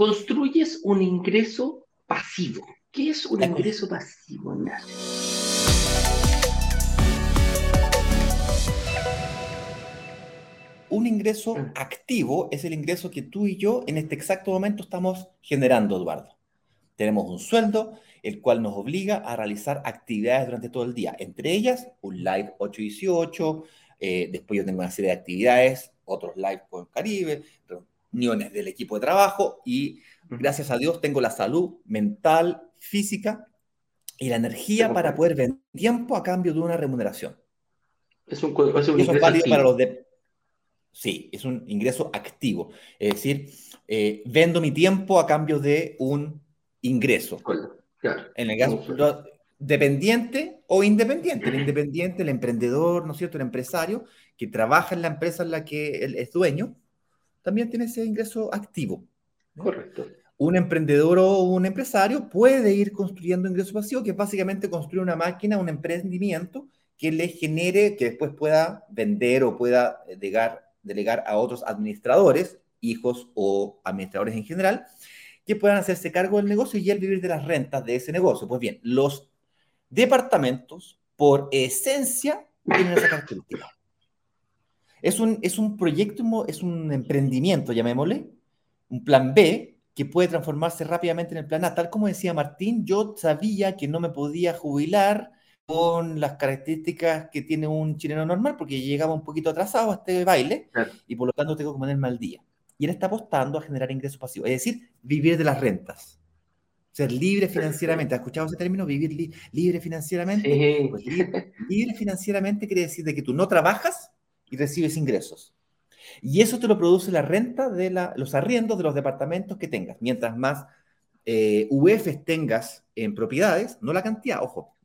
construyes un ingreso pasivo. ¿Qué es un ingreso pasivo, Ignacio? Un ingreso ah. activo es el ingreso que tú y yo en este exacto momento estamos generando, Eduardo. Tenemos un sueldo, el cual nos obliga a realizar actividades durante todo el día, entre ellas un live 818, eh, después yo tengo una serie de actividades, otros live con Caribe, reuniones del equipo de trabajo y gracias a Dios tengo la salud mental, física y la energía para poder vender tiempo a cambio de una remuneración. Es un, es un Eso es válido para los de... Sí, es un ingreso activo. Es decir, eh, vendo mi tiempo a cambio de un ingreso. Claro. En el caso dependiente o independiente. El independiente, el emprendedor, ¿no es cierto? El empresario que trabaja en la empresa en la que él es dueño, también tiene ese ingreso activo. Correcto. Un emprendedor o un empresario puede ir construyendo ingreso pasivo, que es básicamente construir una máquina, un emprendimiento que le genere, que después pueda vender o pueda delegar, delegar a otros administradores, hijos o administradores en general, que puedan hacerse cargo del negocio y él vivir de las rentas de ese negocio. Pues bien, los departamentos, por esencia, tienen esa característica. Es un, es un proyecto, es un emprendimiento, llamémosle, un plan B que puede transformarse rápidamente en el plan A. Tal como decía Martín, yo sabía que no me podía jubilar con las características que tiene un chileno normal, porque llegaba un poquito atrasado a este baile y por lo tanto tengo que ponerme al día. Y él está apostando a generar ingresos pasivos, es decir, vivir de las rentas. Ser libre financieramente. ¿Has escuchado ese término? Vivir libre financieramente. Pues libre, libre, financieramente quiere decir de que tú no trabajas y recibes ingresos. Y eso te lo produce la renta de la, los arriendos de los departamentos que tengas. Mientras más eh, UEFs tengas en propiedades, no la cantidad, ojo,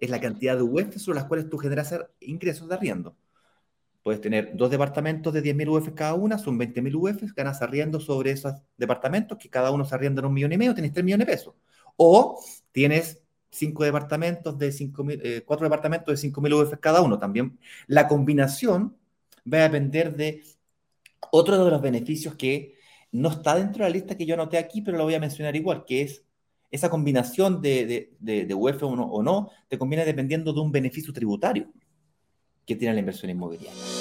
es la cantidad de UEFs sobre las cuales tú generas ingresos de arriendo. Puedes tener dos departamentos de 10.000 UEFs cada una, son 20.000 UEFs, ganas arriendo sobre esos departamentos que cada uno se arrienda en un millón y medio, tienes 3 millones de pesos. O tienes cinco departamentos de 5.000, eh, cuatro departamentos de 5.000 UEFs cada uno. También la combinación va a depender de otro de los beneficios que no está dentro de la lista que yo anoté aquí, pero lo voy a mencionar igual, que es esa combinación de, de, o no, o no, te conviene dependiendo de un beneficio tributario que tiene la inversión inmobiliaria.